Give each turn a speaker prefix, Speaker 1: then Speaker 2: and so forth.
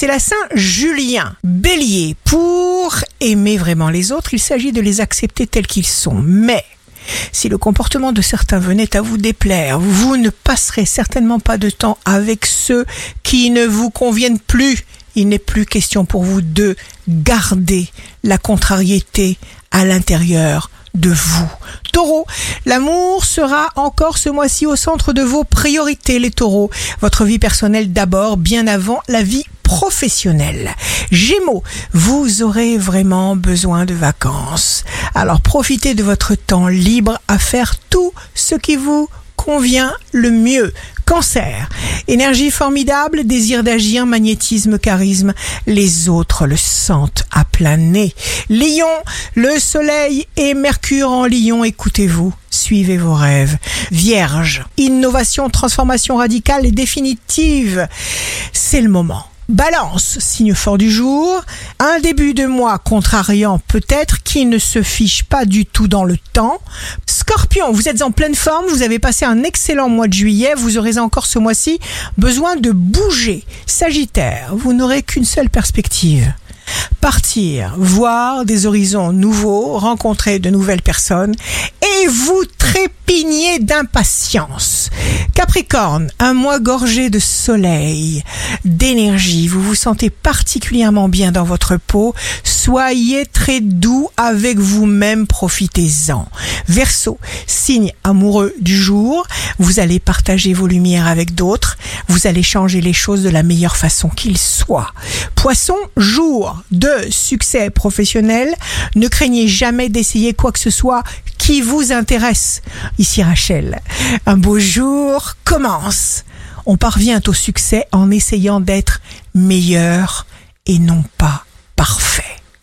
Speaker 1: c'est la Saint-Julien. Bélier, pour aimer vraiment les autres, il s'agit de les accepter tels qu'ils sont. Mais si le comportement de certains venait à vous déplaire, vous ne passerez certainement pas de temps avec ceux qui ne vous conviennent plus. Il n'est plus question pour vous de garder la contrariété à l'intérieur de vous. Taureau, l'amour sera encore ce mois-ci au centre de vos priorités, les taureaux. Votre vie personnelle d'abord, bien avant la vie professionnelle. Gémeaux, vous aurez vraiment besoin de vacances. Alors profitez de votre temps libre à faire tout ce qui vous convient le mieux. Cancer, énergie formidable, désir d'agir, magnétisme, charisme, les autres le sentent à plein nez. Lion, le soleil et Mercure en Lion, écoutez-vous, suivez vos rêves. Vierge, innovation, transformation radicale et définitive, c'est le moment. Balance, signe fort du jour, un début de mois contrariant peut-être qui ne se fiche pas du tout dans le temps. Scorpion, vous êtes en pleine forme, vous avez passé un excellent mois de juillet, vous aurez encore ce mois-ci besoin de bouger. Sagittaire, vous n'aurez qu'une seule perspective. Partir, voir des horizons nouveaux, rencontrer de nouvelles personnes et vous trépignez d'impatience. Capricorne, un mois gorgé de soleil, d'énergie, vous vous sentez particulièrement bien dans votre peau, soyez très doux avec vous-même, profitez-en. Verseau, signe amoureux du jour, vous allez partager vos lumières avec d'autres, vous allez changer les choses de la meilleure façon qu'il soit. Poisson, jour de succès professionnel, ne craignez jamais d'essayer quoi que ce soit qui vous intéresse. Ici Rachel, un beau jour commence. On parvient au succès en essayant d'être meilleur et non pas